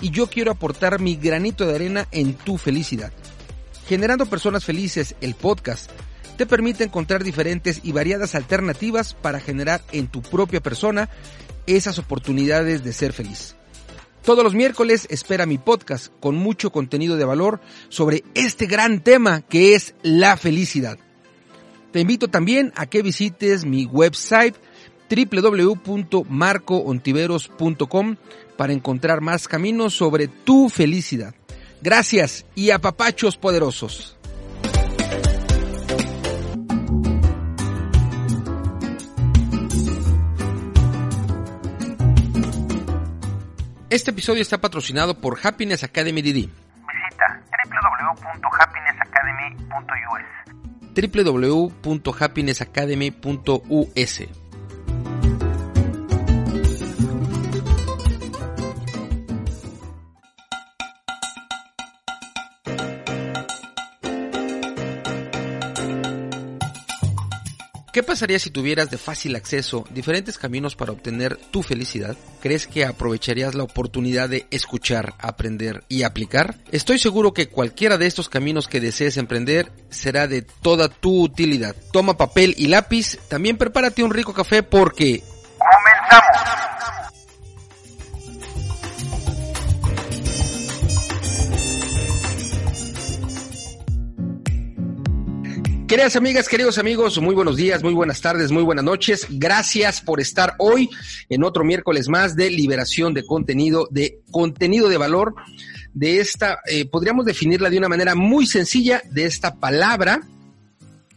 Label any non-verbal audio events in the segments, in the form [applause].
Y yo quiero aportar mi granito de arena en tu felicidad. Generando Personas Felices, el podcast, te permite encontrar diferentes y variadas alternativas para generar en tu propia persona esas oportunidades de ser feliz. Todos los miércoles espera mi podcast con mucho contenido de valor sobre este gran tema que es la felicidad. Te invito también a que visites mi website www.marcoontiveros.com para encontrar más caminos sobre tu felicidad. Gracias y a papachos poderosos. Este episodio está patrocinado por Happiness Academy DD. Visita www.happinessacademy.us www.happinessacademy.us ¿Qué pasaría si tuvieras de fácil acceso diferentes caminos para obtener tu felicidad? ¿Crees que aprovecharías la oportunidad de escuchar, aprender y aplicar? Estoy seguro que cualquiera de estos caminos que desees emprender será de toda tu utilidad. Toma papel y lápiz, también prepárate un rico café porque... ¡Comenzamos! Queridas amigas, queridos amigos, muy buenos días, muy buenas tardes, muy buenas noches. Gracias por estar hoy en otro miércoles más de liberación de contenido, de contenido de valor, de esta, eh, podríamos definirla de una manera muy sencilla, de esta palabra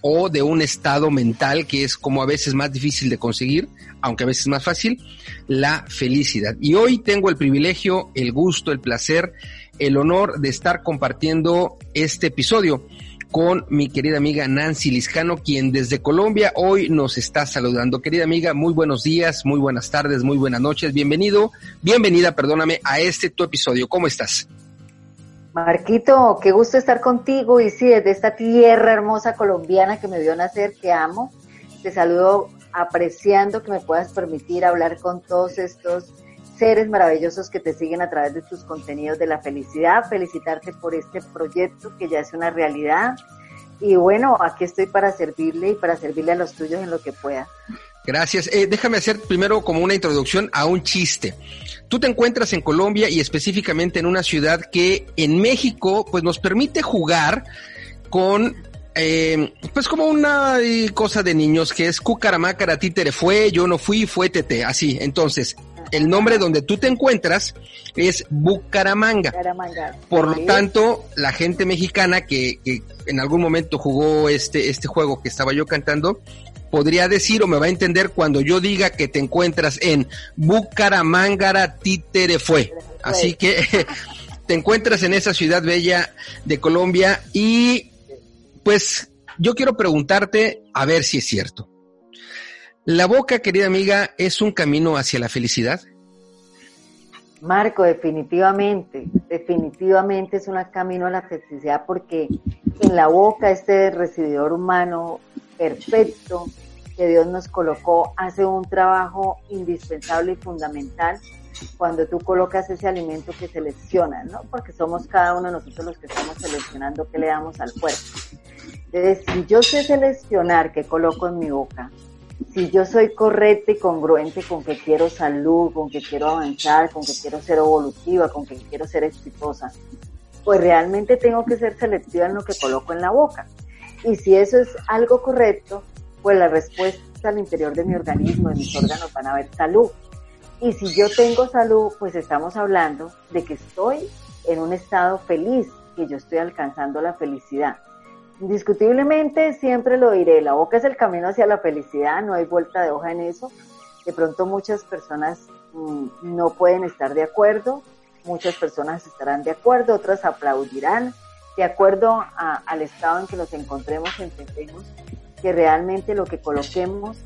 o de un estado mental que es como a veces más difícil de conseguir, aunque a veces más fácil, la felicidad. Y hoy tengo el privilegio, el gusto, el placer, el honor de estar compartiendo este episodio con mi querida amiga Nancy Liscano, quien desde Colombia hoy nos está saludando. Querida amiga, muy buenos días, muy buenas tardes, muy buenas noches. Bienvenido, bienvenida, perdóname, a este tu episodio. ¿Cómo estás? Marquito, qué gusto estar contigo y sí, desde esta tierra hermosa colombiana que me vio nacer, que amo. Te saludo apreciando que me puedas permitir hablar con todos estos seres maravillosos que te siguen a través de tus contenidos de la felicidad, felicitarte por este proyecto que ya es una realidad. Y bueno, aquí estoy para servirle y para servirle a los tuyos en lo que pueda. Gracias. Eh, déjame hacer primero como una introducción a un chiste. Tú te encuentras en Colombia y específicamente en una ciudad que en México pues nos permite jugar con eh, pues como una eh, cosa de niños que es cucaramácara, títere fue, yo no fui, fue tete, así. Entonces, el nombre donde tú te encuentras es Bucaramanga. Por lo tanto, la gente mexicana que, en algún momento jugó este, este juego que estaba yo cantando, podría decir o me va a entender cuando yo diga que te encuentras en Bucaramangara Títere fue. Así que [laughs] te encuentras en esa ciudad bella de Colombia y pues yo quiero preguntarte a ver si es cierto. ¿La boca, querida amiga, es un camino hacia la felicidad? Marco, definitivamente, definitivamente es un camino a la felicidad porque en la boca este recibidor humano perfecto que Dios nos colocó hace un trabajo indispensable y fundamental cuando tú colocas ese alimento que seleccionas, ¿no? Porque somos cada uno de nosotros los que estamos seleccionando qué le damos al cuerpo. Entonces, si yo sé seleccionar qué coloco en mi boca, si yo soy correcta y congruente con que quiero salud, con que quiero avanzar, con que quiero ser evolutiva, con que quiero ser exitosa, pues realmente tengo que ser selectiva en lo que coloco en la boca. Y si eso es algo correcto, pues la respuesta al interior de mi organismo, de mis órganos, van a haber salud. Y si yo tengo salud, pues estamos hablando de que estoy en un estado feliz, que yo estoy alcanzando la felicidad. Indiscutiblemente siempre lo diré, la boca es el camino hacia la felicidad, no hay vuelta de hoja en eso. De pronto muchas personas mm, no pueden estar de acuerdo, muchas personas estarán de acuerdo, otras aplaudirán, de acuerdo al estado en que nos encontremos, entendemos que realmente lo que coloquemos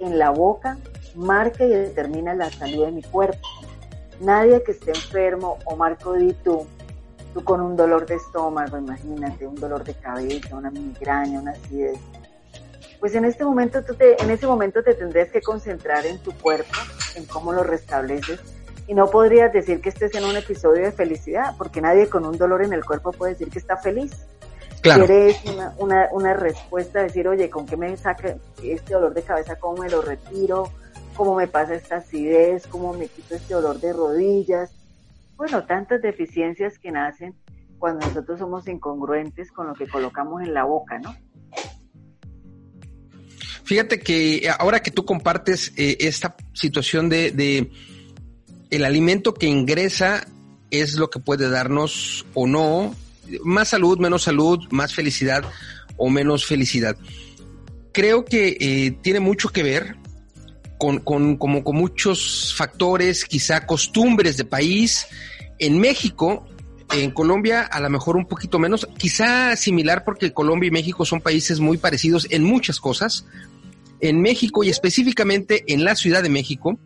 en la boca marca y determina la salud de mi cuerpo. Nadie que esté enfermo, o Marco di tú, con un dolor de estómago, imagínate, un dolor de cabeza, una migraña, una acidez. Pues en este momento tú te, en ese momento te tendrías que concentrar en tu cuerpo, en cómo lo restableces. Y no podrías decir que estés en un episodio de felicidad, porque nadie con un dolor en el cuerpo puede decir que está feliz. Claro. Quieres una, una, una respuesta, decir, oye, ¿con qué me saca este dolor de cabeza? ¿Cómo me lo retiro? ¿Cómo me pasa esta acidez? ¿Cómo me quito este dolor de rodillas? Bueno, tantas deficiencias que nacen cuando nosotros somos incongruentes con lo que colocamos en la boca, ¿no? Fíjate que eh, ahora que tú compartes eh, esta situación de, el alimento que ingresa es lo que puede darnos o no más salud, menos salud, más felicidad o menos felicidad. Creo que eh, tiene mucho que ver con, con, como con muchos factores, quizá costumbres de país. En México, en Colombia a lo mejor un poquito menos, quizá similar porque Colombia y México son países muy parecidos en muchas cosas. En México y específicamente en la Ciudad de México,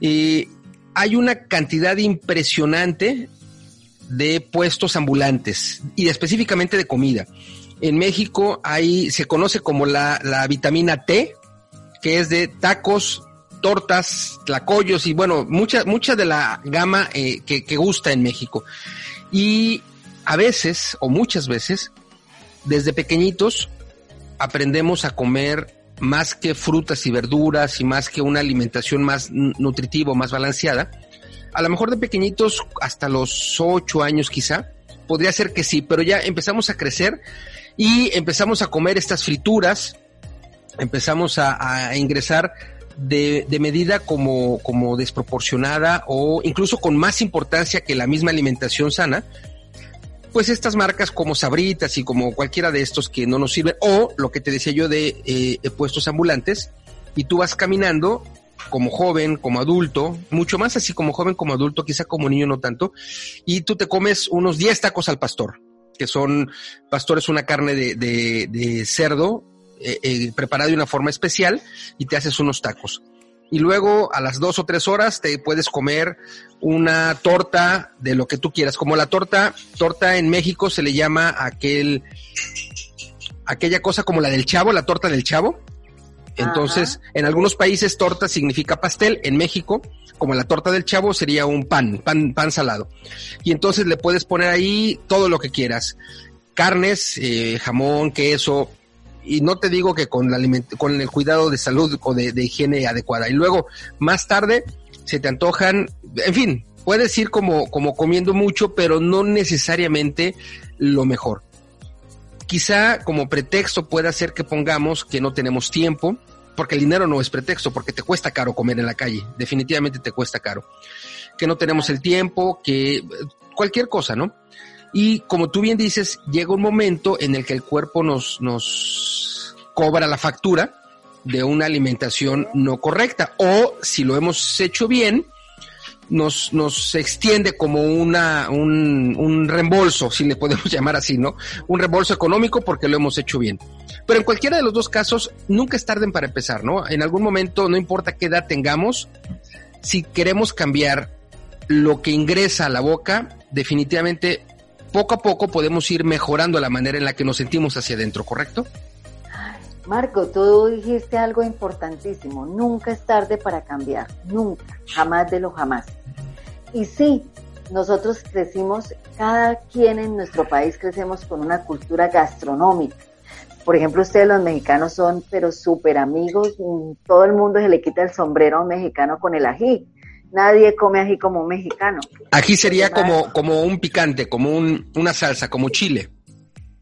eh, hay una cantidad impresionante de puestos ambulantes y específicamente de comida. En México hay, se conoce como la, la vitamina T, que es de tacos, tortas, tlacoyos y bueno, mucha, de la gama eh, que, que gusta en México. Y a veces, o muchas veces, desde pequeñitos aprendemos a comer más que frutas y verduras y más que una alimentación más nutritiva, más balanceada. A lo mejor de pequeñitos hasta los ocho años quizá, podría ser que sí, pero ya empezamos a crecer y empezamos a comer estas frituras, empezamos a, ingresar de, medida como, como desproporcionada o incluso con más importancia que la misma alimentación sana, pues estas marcas como Sabritas y como cualquiera de estos que no nos sirven, o lo que te decía yo de eh, puestos ambulantes, y tú vas caminando como joven, como adulto, mucho más así como joven, como adulto, quizá como niño no tanto, y tú te comes unos 10 tacos al pastor, que son, pastor es una carne de, de, de cerdo eh, eh, preparada de una forma especial y te haces unos tacos. Y luego a las dos o tres horas te puedes comer una torta de lo que tú quieras. Como la torta, torta en México se le llama aquel, aquella cosa como la del chavo, la torta del chavo. Entonces, en algunos países torta significa pastel, en México, como la torta del chavo sería un pan, pan, pan salado. Y entonces le puedes poner ahí todo lo que quieras. Carnes, eh, jamón, queso, y no te digo que con, el cuidado de salud o de, higiene adecuada. Y luego, más tarde, se te antojan, en fin, puedes ir como, como comiendo mucho, pero no necesariamente lo mejor. Quizá como pretexto pueda ser que pongamos que no tenemos tiempo, porque el dinero no es pretexto, porque te cuesta caro comer en la calle, definitivamente te cuesta caro. Que no tenemos el tiempo, que cualquier cosa, ¿no? Y como tú bien dices, llega un momento en el que el cuerpo nos, nos cobra la factura de una alimentación no correcta. O si lo hemos hecho bien, nos, nos extiende como una, un, un reembolso, si le podemos [laughs] llamar así, ¿no? Un reembolso económico porque lo hemos hecho bien. Pero en cualquiera de los dos casos, nunca es tarde para empezar, ¿no? En algún momento, no importa qué edad tengamos, si queremos cambiar lo que ingresa a la boca, definitivamente poco a poco podemos ir mejorando la manera en la que nos sentimos hacia adentro, ¿correcto? Marco, tú dijiste algo importantísimo. Nunca es tarde para cambiar. Nunca. Jamás de lo jamás. Y sí, nosotros crecimos, cada quien en nuestro país crecemos con una cultura gastronómica. Por ejemplo, ustedes los mexicanos son pero súper amigos, todo el mundo se le quita el sombrero a un mexicano con el ají. Nadie come ají como un mexicano. Ají sería como, como un picante, como un, una salsa, como chile.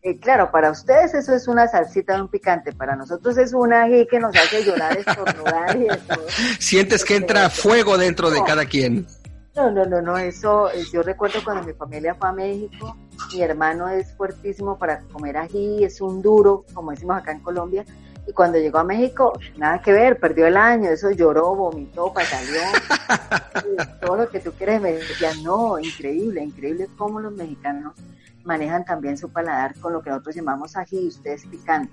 Eh, claro, para ustedes eso es una salsita de un picante, para nosotros es un ají que nos hace llorar, estornudar y todo. [laughs] Sientes que entra fuego dentro de cada quien. No, no, no, no, eso, eh, yo recuerdo cuando mi familia fue a México, mi hermano es fuertísimo para comer ají, es un duro, como decimos acá en Colombia, y cuando llegó a México, nada que ver, perdió el año, eso lloró, vomitó, pataleó, [laughs] todo lo que tú quieres, me decía, no, increíble, increíble cómo los mexicanos manejan también su paladar con lo que nosotros llamamos ají y ustedes picante.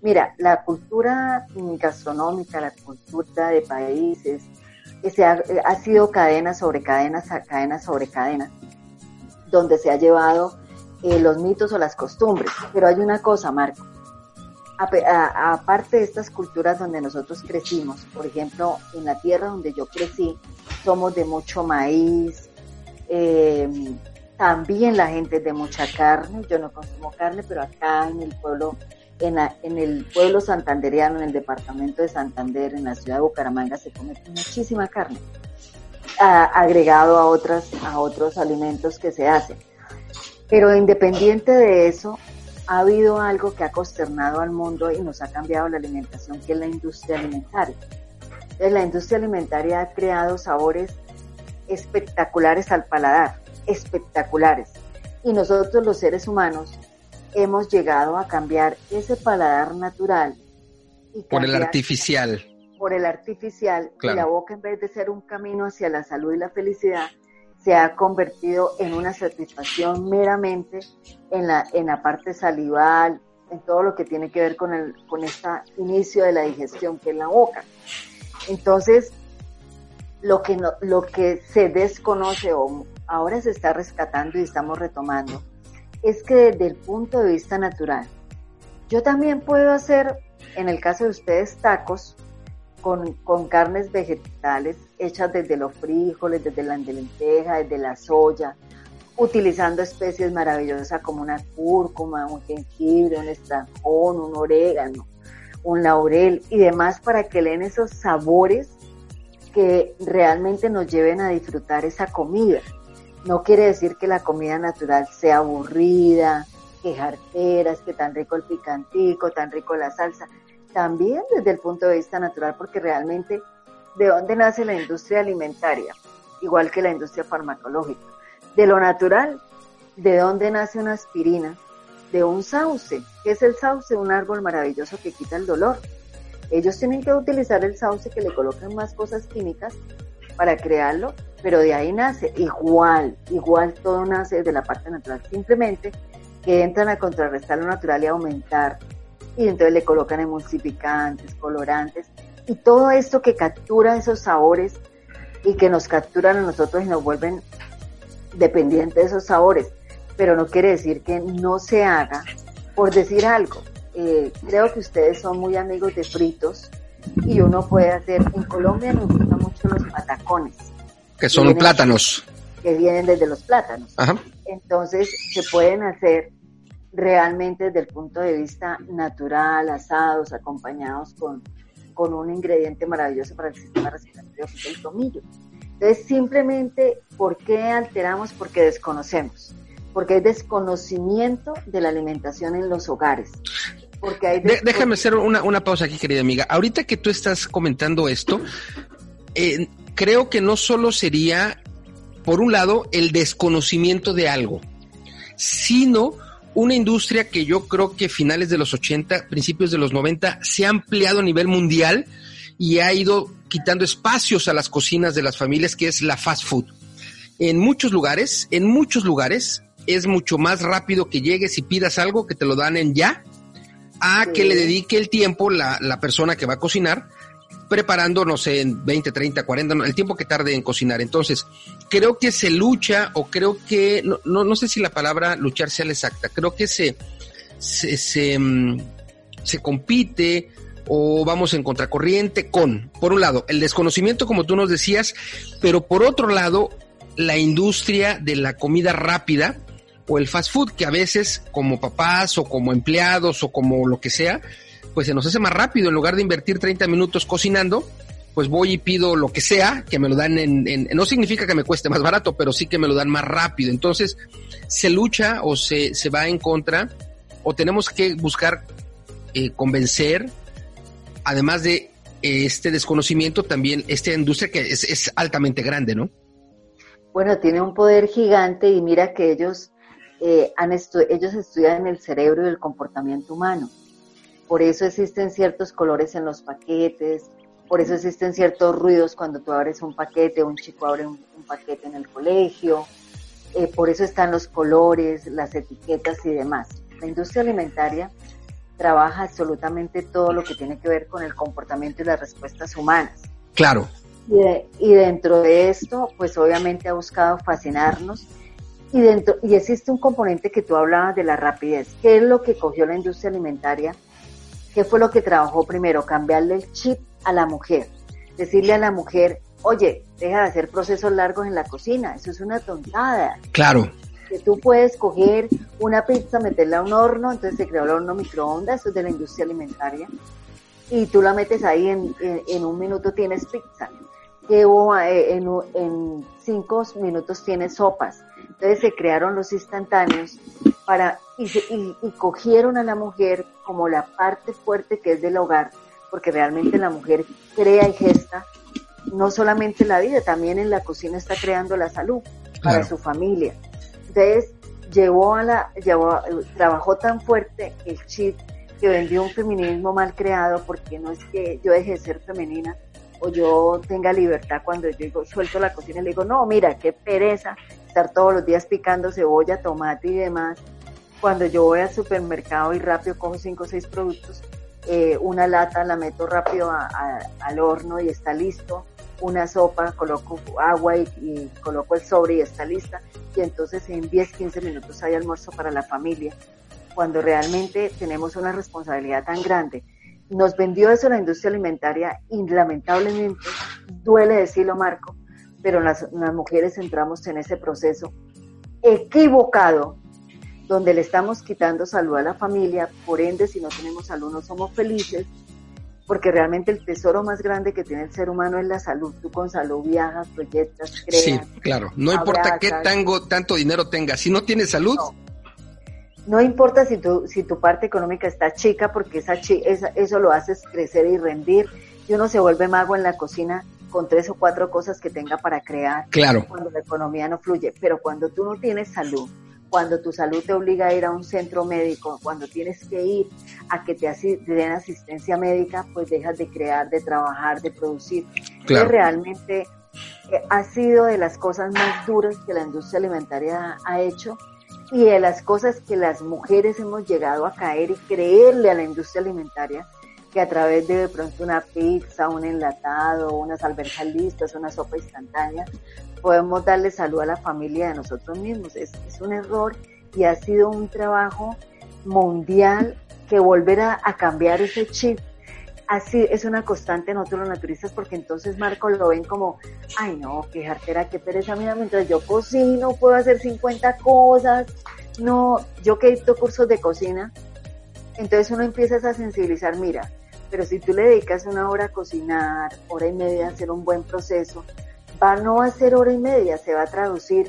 Mira, la cultura gastronómica, la cultura de países, se ha, ha, sido cadena sobre cadenas, cadena sobre cadena, donde se ha llevado eh, los mitos o las costumbres. Pero hay una cosa, Marco, aparte de estas culturas donde nosotros crecimos, por ejemplo, en la tierra donde yo crecí, somos de mucho maíz, eh, también la gente es de mucha carne, yo no consumo carne, pero acá en el pueblo, en, en el pueblo santandereano, en el departamento de Santander, en la ciudad de Bucaramanga, se come muchísima carne, agregado a, otras, a otros alimentos que se hacen. Pero independiente de eso, ha habido algo que ha consternado al mundo y nos ha cambiado la alimentación, que es la industria alimentaria. Entonces, la industria alimentaria ha creado sabores espectaculares al paladar espectaculares. Y nosotros los seres humanos hemos llegado a cambiar ese paladar natural. por el artificial. Por el artificial. Y la boca en vez de ser un camino hacia la salud y la felicidad, se ha convertido en una satisfacción meramente en la, en la parte salival, en todo lo que tiene que ver con, el, con este inicio de la digestión, que es la boca. Entonces, lo que, no, lo que se desconoce o ahora se está rescatando y estamos retomando, es que desde el punto de vista natural, yo también puedo hacer, en el caso de ustedes, tacos con, con carnes vegetales hechas desde los frijoles, desde la lenteja, desde la soya, utilizando especies maravillosas como una cúrcuma, un jengibre, un estrajón, un orégano, un laurel y demás para que le den esos sabores que realmente nos lleven a disfrutar esa comida. No quiere decir que la comida natural sea aburrida, que jarteras, que tan rico el picantico, tan rico la salsa. También desde el punto de vista natural, porque realmente, ¿de dónde nace la industria alimentaria? Igual que la industria farmacológica. De lo natural, ¿de dónde nace una aspirina? De un sauce. ¿Qué es el sauce? Un árbol maravilloso que quita el dolor. Ellos tienen que utilizar el sauce que le colocan más cosas químicas para crearlo pero de ahí nace igual, igual todo nace de la parte natural, simplemente que entran a contrarrestar lo natural y aumentar, y entonces le colocan emulsificantes, colorantes, y todo esto que captura esos sabores y que nos capturan a nosotros y nos vuelven dependientes de esos sabores, pero no quiere decir que no se haga por decir algo. Eh, creo que ustedes son muy amigos de fritos y uno puede hacer, en Colombia nos gustan mucho los patacones que son plátanos. Que vienen desde los plátanos. Entonces, se pueden hacer realmente desde el punto de vista natural, asados, acompañados con, con un ingrediente maravilloso para el sistema respiratorio, que es el tomillo. Entonces, simplemente, ¿por qué alteramos? Porque desconocemos. Porque hay desconocimiento de la alimentación en los hogares. Porque hay déjame hacer una, una pausa aquí, querida amiga. Ahorita que tú estás comentando esto, eh, creo que no solo sería, por un lado, el desconocimiento de algo, sino una industria que yo creo que finales de los 80, principios de los 90, se ha ampliado a nivel mundial y ha ido quitando espacios a las cocinas de las familias, que es la fast food. En muchos lugares, en muchos lugares, es mucho más rápido que llegues y pidas algo que te lo dan en ya, a que le dedique el tiempo la, la persona que va a cocinar preparando, no sé, en 20, 30, 40, el tiempo que tarde en cocinar. Entonces, creo que se lucha o creo que, no, no, sé si la palabra luchar sea la exacta, creo que se, se, se, mm, se compite o vamos en contracorriente con, por un lado, el desconocimiento, como tú nos decías, pero por otro lado, la industria de la comida rápida o el fast food, que a veces como papás o como empleados o como lo que sea, pues se nos hace más rápido en lugar de invertir 30 minutos cocinando, pues voy y pido lo que sea, que me lo dan en, no significa que me cueste más barato, pero sí que me lo dan más rápido. Entonces, se lucha o se, se va en contra, o tenemos que buscar eh, convencer, además de eh, este desconocimiento, también esta industria que es, es altamente grande, ¿no? Bueno, tiene un poder gigante y mira que ellos, eh, han ellos estudian el cerebro y el comportamiento humano. Por eso existen ciertos colores en los paquetes, por eso existen ciertos ruidos cuando tú abres un paquete, un chico abre un, paquete en el colegio, eh, por eso están los colores, las etiquetas y demás. La industria alimentaria trabaja absolutamente todo lo que tiene que ver con el comportamiento y las respuestas humanas. Claro. Y, dentro de esto, pues obviamente ha buscado fascinarnos. Y, dentro, y existe un componente que tú hablabas de la rapidez. ¿Qué es lo que cogió la industria alimentaria? ¿Qué fue lo que trabajó primero? Cambiarle el chip a la mujer. Decirle a la mujer, oye, deja de hacer procesos largos en la cocina, eso es una tontada. Claro. Que tú puedes coger una pizza, meterla a un horno, entonces se creó el horno microondas, eso es de la industria alimentaria, y tú la metes ahí en, en, un minuto tienes pizza. Que eh, en, en cinco minutos tienes sopas. Entonces se crearon los instantáneos para y, y, y, cogieron a la mujer como la parte fuerte que es del hogar porque realmente la mujer crea y gesta no solamente la vida, también en la cocina está creando la salud para su familia. Entonces, llevó a la, llevó, trabajó tan fuerte el chip que vendió un feminismo mal creado, porque no es que yo deje de ser femenina o yo tenga libertad cuando yo digo, suelto la cocina y le digo, no, mira, qué pereza estar todos los días picando cebolla, tomate y demás. Cuando yo voy al supermercado y rápido cojo cinco o seis productos, eh, una lata la meto rápido al horno y está listo, una sopa, coloco agua y, coloco el sobre y está lista, y entonces en 10, 15 minutos hay almuerzo para la familia, cuando realmente tenemos una responsabilidad tan grande. Nos vendió eso la industria alimentaria y lamentablemente, duele decirlo Marco, pero las mujeres entramos en ese proceso equivocado donde le estamos quitando salud a la familia, por ende si no tenemos salud no somos felices, porque realmente el tesoro más grande que tiene el ser humano es la salud. Tú con salud viajas, proyectas, creas. Sí, claro. No importa qué tango, tanto dinero tengas, si no tienes salud. No. importa si tu, si tu parte económica está chica, porque esa, esa, eso lo haces crecer y rendir. Y uno se vuelve mago en la cocina con tres o cuatro cosas que tenga para crear. Claro. Cuando la economía no fluye. Pero cuando tú no tienes salud, cuando tu salud te obliga a ir a un centro médico, cuando tienes que ir a que te, den asistencia médica, pues dejas de crear, de trabajar, de producir. Claro. realmente eh, ha sido de las cosas más duras que la industria alimentaria ha hecho y de las cosas que las mujeres hemos llegado a caer y creerle a la industria alimentaria que a través de de pronto una pizza, un enlatado, unas alberjas listas, una sopa instantánea, podemos darle salud a la familia de nosotros mismos. Es, un error y ha sido un trabajo mundial que volver a, cambiar ese chip así es una constante nosotros los naturistas porque entonces Marco lo ven como, ay no, qué jartera, qué pereza, mira, mientras yo cocino puedo hacer 50 cosas, no, yo que he visto cursos de cocina, entonces uno empieza a sensibilizar, mira, pero si tú le dedicas una hora a cocinar, hora y media a hacer un buen proceso, va no a ser hora y media, se va a traducir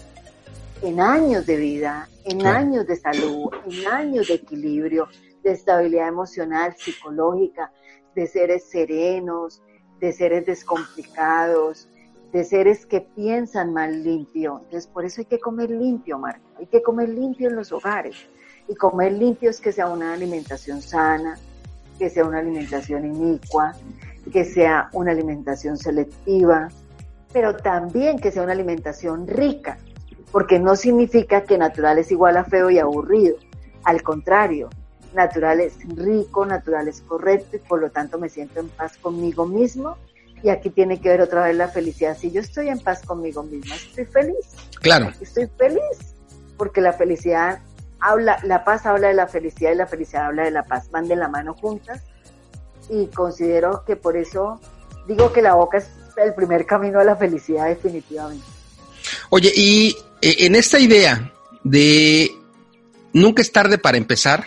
en años de vida, en años de salud, en años de equilibrio, de estabilidad emocional, psicológica, de seres serenos, de seres descomplicados, de seres que piensan más limpio. Entonces, por eso hay que comer limpio, Marco. Hay que comer limpio en los hogares. Y comer limpio es que sea una alimentación sana, que sea una alimentación inicua, que sea una alimentación selectiva, pero también que sea una alimentación rica, porque no significa que natural es igual a feo y aburrido. Al contrario, natural es rico, natural es correcto y por lo tanto me siento en paz conmigo mismo. Y aquí tiene que ver otra vez la felicidad. Si yo estoy en paz conmigo misma, estoy feliz. Claro. Estoy feliz porque la felicidad habla, la paz habla de la felicidad y la felicidad habla de la paz. Van de la mano juntas y considero que por eso digo que la boca es el primer camino a la felicidad definitivamente. Oye, y eh, en esta idea de nunca es tarde para empezar.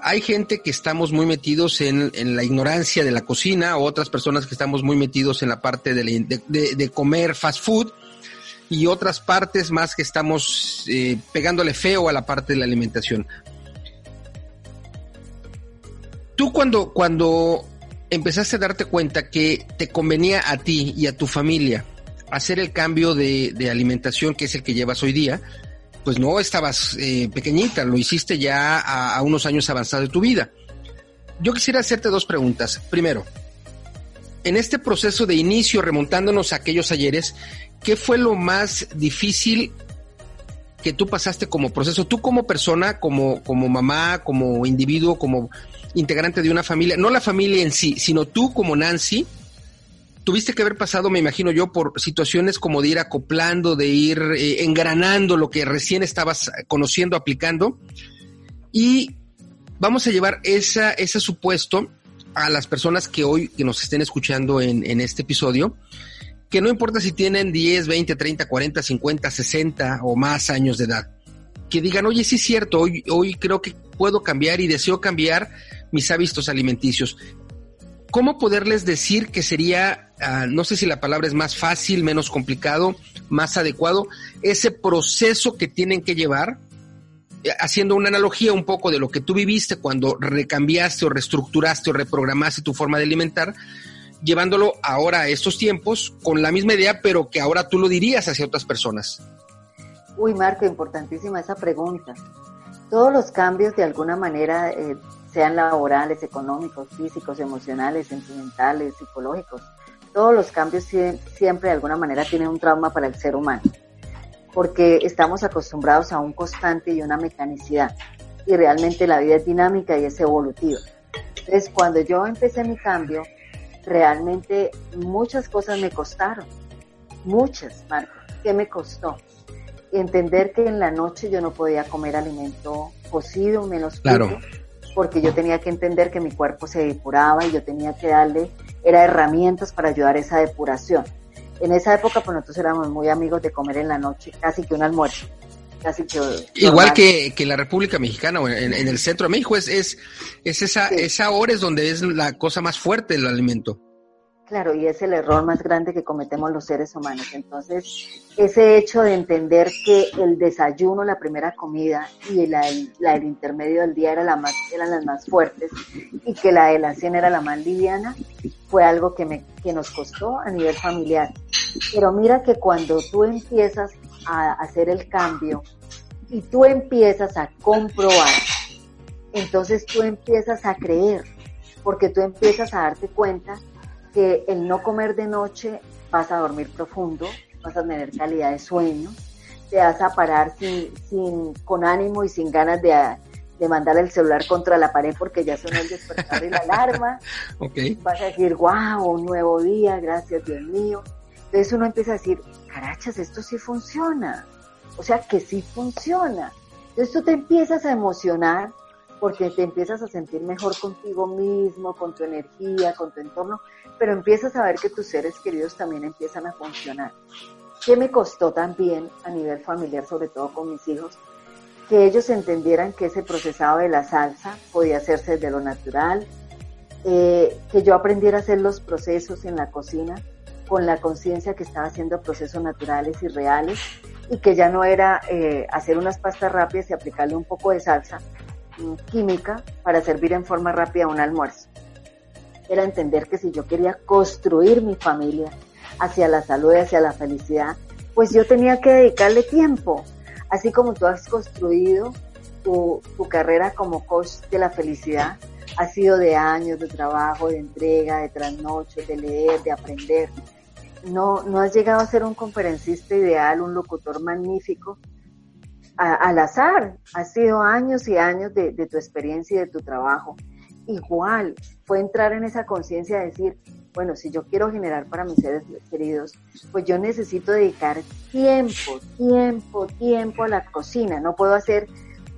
Hay gente que estamos muy metidos en, la ignorancia de la cocina, otras personas que estamos muy metidos en la parte de, comer fast food y otras partes más que estamos eh, pegándole feo a la parte de la alimentación. Tú cuando, cuando empezaste a darte cuenta que te convenía a ti y a tu familia hacer el cambio de, alimentación que es el que llevas hoy día, pues no estabas eh, pequeñita, lo hiciste ya a, unos años avanzados de tu vida. Yo quisiera hacerte dos preguntas. Primero, en este proceso de inicio, remontándonos a aquellos ayeres, ¿qué fue lo más difícil que tú pasaste como proceso? Tú como persona, como, como mamá, como individuo, como integrante de una familia, no la familia en sí, sino tú como Nancy, tuviste que haber pasado, me imagino yo, por situaciones como de ir acoplando, de ir eh, engranando lo que recién estabas conociendo, aplicando. Y vamos a llevar ese supuesto a las personas que hoy que nos estén escuchando en, en este episodio, que no importa si tienen 10, 20, 30, 40, 50, 60 o más años de edad, que digan, oye, sí es cierto, hoy, hoy creo que puedo cambiar y deseo cambiar mis hábitos alimenticios. ¿Cómo poderles decir que sería, ah, no sé si la palabra es más fácil, menos complicado, más adecuado, ese proceso que tienen que llevar, haciendo una analogía un poco de lo que tú viviste cuando recambiaste o reestructuraste o reprogramaste tu forma de alimentar, llevándolo ahora a estos tiempos con la misma idea, pero que ahora tú lo dirías hacia otras personas? Uy, Marco, importantísima esa pregunta. Todos los cambios de alguna manera eh, sean laborales, económicos, físicos, emocionales, sentimentales, psicológicos. Todos los cambios siempre de alguna manera tienen un trauma para el ser humano, porque estamos acostumbrados a un constante y una mecanicidad, y realmente la vida es dinámica y es evolutiva. Entonces, cuando yo empecé mi cambio, realmente muchas cosas me costaron, muchas, Marco. ¿Qué me costó? Entender que en la noche yo no podía comer alimento cocido, menos claro porque yo tenía que entender que mi cuerpo se depuraba y yo tenía que darle, era herramientas para ayudar a esa depuración. En esa época, pues nosotros éramos muy amigos de comer en la noche, casi que un almuerzo. Casi que Igual que, que la República Mexicana o en, el centro de México, es, es, es esa, esa hora es donde es la cosa más fuerte el alimento. Claro, y es el error más grande que cometemos los seres humanos. Entonces, ese hecho de entender que el desayuno, la primera comida y la, la del intermedio del día eran las más fuertes y que la de la cena era la más liviana, fue algo que, me, que nos costó a nivel familiar. Pero mira que cuando tú empiezas a hacer el cambio y tú empiezas a comprobar, entonces tú empiezas a creer, porque tú empiezas a darte cuenta que el no comer de noche vas a dormir profundo, vas a tener calidad de sueño, te vas a parar sin, sin, con ánimo y sin ganas de, de mandar el celular contra la pared porque ya sonó el despertar y la alarma. [laughs] okay. Vas a decir, wow, un nuevo día, gracias Dios mío. Entonces uno empieza a decir, carachas, esto sí funciona. O sea, que sí funciona. Entonces tú te empiezas a emocionar porque te empiezas a sentir mejor contigo mismo, con tu energía, con tu entorno, pero empiezas a ver que tus seres queridos también empiezan a funcionar. ¿Qué me costó también a nivel familiar, sobre todo con mis hijos? Que ellos entendieran que ese procesado de la salsa podía hacerse de lo natural, eh, que yo aprendiera a hacer los procesos en la cocina con la conciencia que estaba haciendo procesos naturales y reales y que ya no era eh, hacer unas pastas rápidas y aplicarle un poco de salsa, química para servir en forma rápida un almuerzo. Era entender que si yo quería construir mi familia hacia la salud y hacia la felicidad, pues yo tenía que dedicarle tiempo. Así como tú has construido tu, carrera como coach de la felicidad, ha sido de años de trabajo, de entrega, de trasnoche, de leer, de aprender. No, no has llegado a ser un conferencista ideal, un locutor magnífico, al azar. Ha sido años y años de, tu experiencia y de tu trabajo. Igual fue entrar en esa conciencia de decir, bueno, si yo quiero generar para mis seres queridos, pues yo necesito dedicar tiempo, tiempo, tiempo a la cocina. No puedo hacer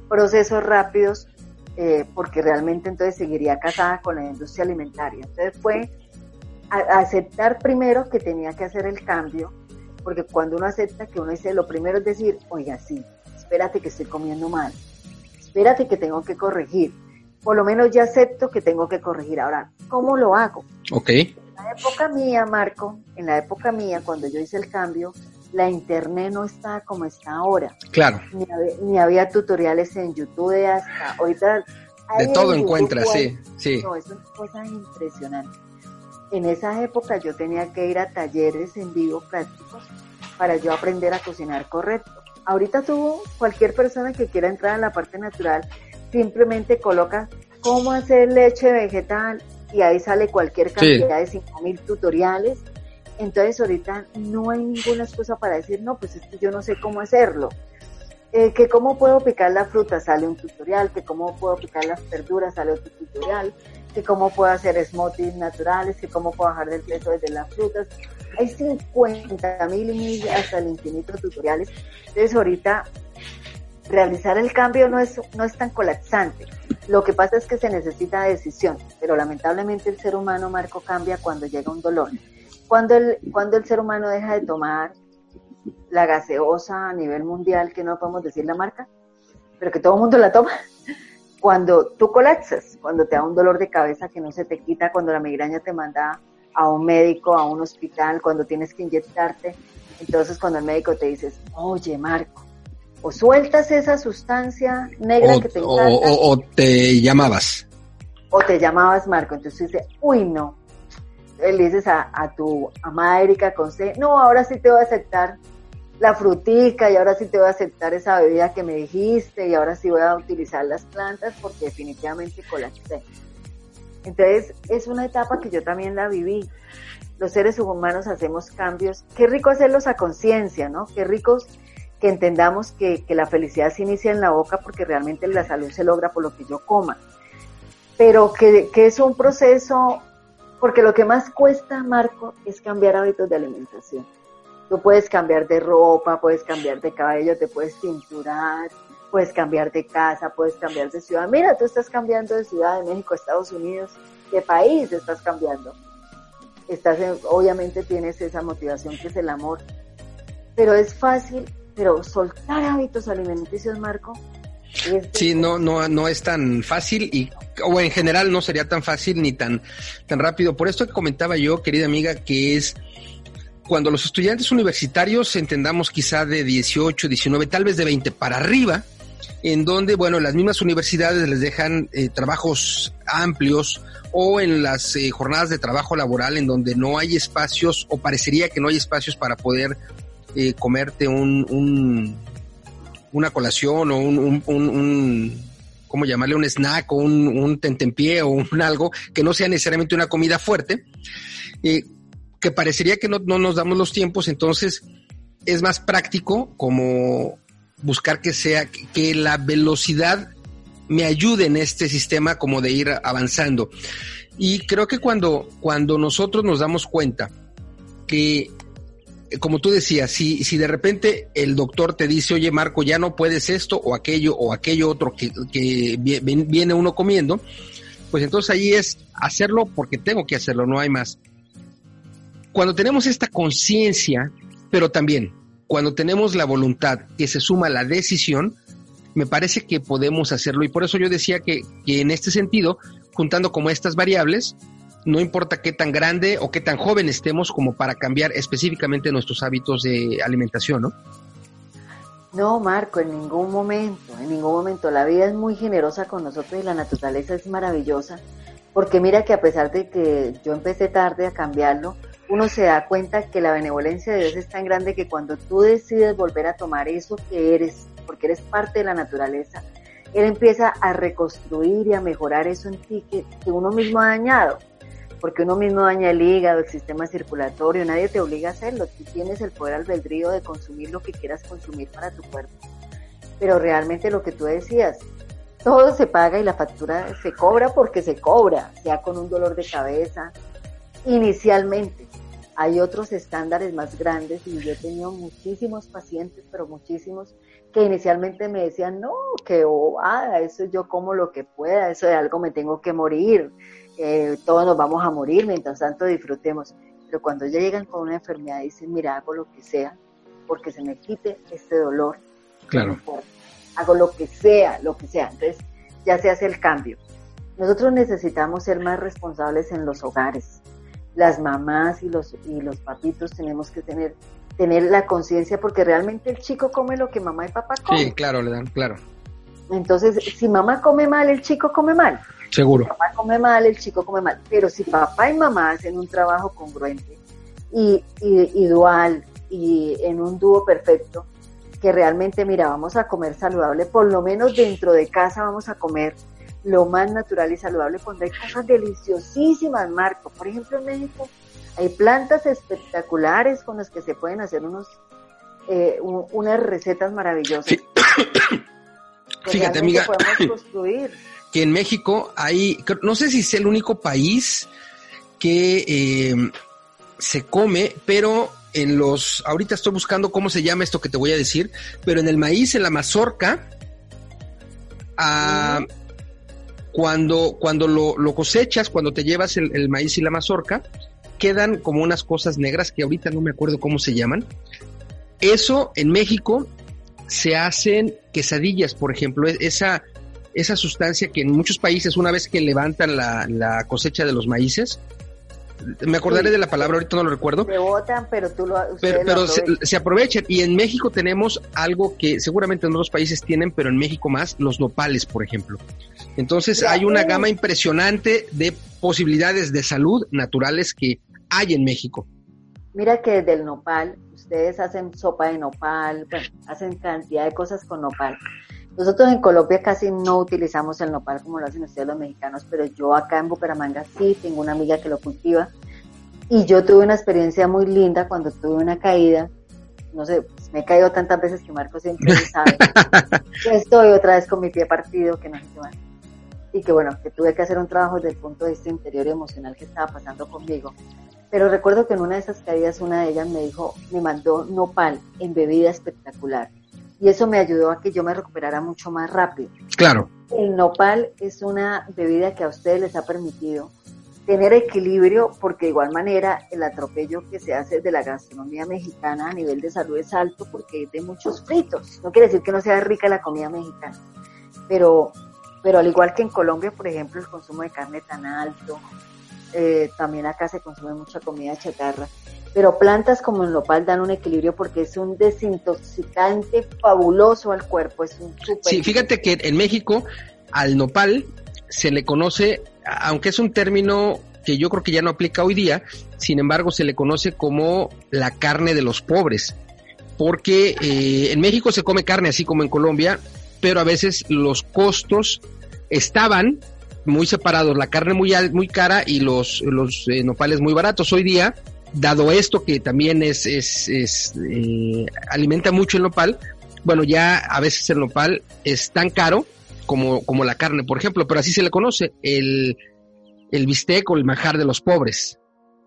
procesos rápidos eh, porque realmente entonces seguiría casada con la industria alimentaria. Entonces fue aceptar primero que tenía que hacer el cambio, porque cuando uno acepta que uno dice, lo primero es decir, oiga, sí, espérate que estoy comiendo mal, espérate que tengo que corregir. Por lo menos ya acepto que tengo que corregir. Ahora, ¿cómo lo hago? Ok. En la época mía, Marco, en la época mía, cuando yo hice el cambio, la internet no estaba como está ahora. Claro. Ni había, ni había tutoriales en YouTube de hasta ahorita. De todo en encuentras, sí, sí. No, es una cosa impresionante. En esa época yo tenía que ir a talleres en vivo prácticos para yo aprender a cocinar correcto. Ahorita tú, cualquier persona que quiera entrar a la parte natural, simplemente coloca cómo hacer leche vegetal y ahí sale cualquier cantidad de 5000 tutoriales. Entonces ahorita no hay ninguna excusa para decir, no, pues yo no sé cómo hacerlo. Eh, que cómo puedo picar la fruta, sale un tutorial, que cómo puedo picar las verduras, sale otro tutorial, que cómo puedo hacer smoothies naturales, que cómo puedo bajar del peso desde las frutas. Hay 50 mil y mil hasta el infinito tutoriales. Entonces ahorita realizar el cambio no es, no es tan colapsante. Lo que pasa es que se necesita decisión, pero lamentablemente el ser humano, Marco, cambia cuando llega un dolor. Cuando el, cuando el ser humano deja de tomar la gaseosa a nivel mundial, que no podemos decir la marca, pero que todo el mundo la toma, [laughs] cuando tú colapsas, cuando te da un dolor de cabeza que no se te quita, cuando la migraña te manda a un médico, a un hospital, cuando tienes que inyectarte, entonces cuando el médico te dice, oye Marco, o sueltas esa sustancia negra O, que te encanta, o- o te llamabas. o te llamabas Marco, entonces tú dices, uy no, le dices a, a tu amada Erika Conce, no, ahora sí te voy a aceptar la frutica y ahora sí te voy a aceptar esa bebida que me dijiste y ahora sí voy a utilizar las plantas porque definitivamente colapsé. Entonces es una etapa que yo también la viví. Los seres humanos hacemos cambios. Qué rico hacerlos a conciencia, ¿no? Qué ricos que entendamos que, que la felicidad se inicia en la boca porque realmente la salud se logra por lo que yo coma. Pero que, que es un proceso, porque lo que más cuesta, Marco, es cambiar hábitos de alimentación. Tú puedes cambiar de ropa, puedes cambiar de cabello, te puedes cinturar, puedes cambiar de casa, puedes cambiar de ciudad. Mira, tú estás cambiando de Ciudad de México Estados Unidos, de país estás cambiando. Estás en- obviamente tienes esa motivación que es el amor, pero es fácil, pero soltar hábitos alimenticios, Marco, Sí, no, no, no es tan fácil y, o en general no sería tan fácil ni tan, tan rápido. Por esto que comentaba yo, querida amiga, que es cuando los estudiantes universitarios entendamos quizá de 18, 19, tal vez de 20 para arriba, en donde, bueno, las mismas universidades les dejan eh, trabajos amplios o en las eh, jornadas de trabajo laboral en donde no hay espacios o parecería que no hay espacios para poder eh, comerte un, un- una colación o un, ¿cómo llamarle? Un snack o un, un tentempié o un [laughs] algo que no sea necesariamente una comida fuerte, eh, que parecería que no, no nos damos los tiempos, entonces es más práctico como buscar que sea, que, que la velocidad me ayude en este sistema como de ir avanzando. Y creo que cuando, cuando nosotros nos damos cuenta que como tú decías, si, si de repente el doctor te dice, oye Marco, ya no puedes esto o aquello o aquello otro que, que viene uno comiendo, pues entonces ahí es hacerlo porque tengo que hacerlo, no hay más. Cuando tenemos esta conciencia, pero también cuando tenemos la voluntad que se suma la decisión, me parece que podemos hacerlo. Y por eso yo decía que, que en este sentido, juntando como estas variables, no importa qué tan grande o qué tan joven estemos como para cambiar específicamente nuestros hábitos de alimentación, ¿no? No, Marco, en ningún momento, en ningún momento. La vida es muy generosa con nosotros y la naturaleza es maravillosa. Porque mira que a pesar de que yo empecé tarde a cambiarlo, uno se da cuenta que la benevolencia de Dios es tan grande que cuando tú decides volver a tomar eso que eres, porque eres parte de la naturaleza, Él empieza a reconstruir y a mejorar eso en ti que, que uno mismo ha dañado. Porque uno mismo daña el hígado, el sistema circulatorio, nadie te obliga a hacerlo. Tú tienes el poder albedrío de consumir lo que quieras consumir para tu cuerpo. Pero realmente lo que tú decías, todo se paga y la factura se cobra porque se cobra, ya con un dolor de cabeza. Inicialmente, hay otros estándares más grandes y yo he tenido muchísimos pacientes, pero muchísimos, que inicialmente me decían, no, que bobada, eso yo como lo que pueda, eso de algo me tengo que morir, eh, todos nos vamos a morir, mientras tanto disfrutemos. Pero cuando ya llegan con una enfermedad dicen, mira, hago lo que sea, porque se me quite este dolor. Claro. hago lo que sea, lo que sea. Entonces ya se hace el cambio. Nosotros necesitamos ser más responsables en los hogares. Las mamás y los, y los papitos tenemos que tener, tener la conciencia porque realmente el chico come lo que mamá y papá comen. Sí, claro, le dan, claro. Entonces, si mamá come mal, el chico come mal. Seguro. Si papá come mal, el chico come mal. Pero si papá y mamá hacen un trabajo congruente y, y, y dual y en un dúo perfecto, que realmente, mira, vamos a comer saludable, por lo menos dentro de casa vamos a comer lo más natural y saludable cuando hay cosas deliciosísimas, Marco. Por ejemplo, en México hay plantas espectaculares con las que se pueden hacer unos eh, un- unas recetas maravillosas. Sí. [coughs] Fíjate, amiga. Podemos [coughs] construir. que en México hay, no sé si es el único país que eh, se come, pero en los, ahorita estoy buscando cómo se llama esto que te voy a decir, pero en el maíz, en la mazorca, ah, cuando, cuando lo, lo cosechas, cuando te llevas el, el maíz y la mazorca, quedan como unas cosas negras que ahorita no me acuerdo cómo se llaman. Eso en México se hacen quesadillas, por ejemplo, e- esa, esa sustancia que en muchos países, una vez que levantan la, la cosecha de los maíces, me acordaré Sí. de la palabra, ahorita no lo recuerdo, Se botan, pero tú lo pero, lo pero se, aprovechan. se aprovechan. Y en México tenemos algo que seguramente en otros países tienen, pero en México más, los nopales, por ejemplo. Entonces hay una gama impresionante de posibilidades de salud naturales que hay en México. Mira que desde el nopal, ustedes hacen sopa de nopal, bueno, hacen cantidad de cosas con nopal. Nosotros en Colombia casi no utilizamos el nopal como lo hacen ustedes los mexicanos, pero yo acá en Bucaramanga sí tengo una amiga que lo cultiva y yo tuve una experiencia muy linda cuando tuve una caída. No sé, pues, me he caído tantas veces que Marco siempre sabe. [laughs] Yo estoy otra vez con mi pie partido, que no sé qué más. Y que bueno, que tuve que hacer un trabajo desde el punto de vista interior y emocional que estaba pasando conmigo. Pero recuerdo que en una de esas caídas, una de ellas me dijo, me mandó nopal en bebida espectacular. Y eso me ayudó a que yo me recuperara mucho más rápido. Claro, El nopal es una bebida que a ustedes les ha permitido tener equilibrio porque de igual manera el atropello que se hace de la gastronomía mexicana a nivel de salud es alto porque es de muchos fritos. No quiere decir que no sea rica la comida mexicana, pero, pero al igual que en Colombia, por ejemplo, el consumo de carne tan alto, eh, también acá se consume mucha comida chatarra. Pero plantas como el nopal dan un equilibrio porque es un desintoxicante fabuloso al cuerpo. Es un super Sí, fíjate que en México al nopal se le conoce, aunque es un término que yo creo que ya no aplica hoy día, sin embargo se le conoce como la carne de los pobres, porque eh, en México se come carne así como en Colombia, pero a veces los costos estaban muy separados, la carne muy, muy cara y los, los eh, nopales muy baratos. Hoy día, dado esto que también es, es, es, eh, alimenta mucho el nopal, bueno, ya a veces el nopal es tan caro como, como la carne, por ejemplo, pero así se le conoce, el, el bistec o el manjar de los pobres.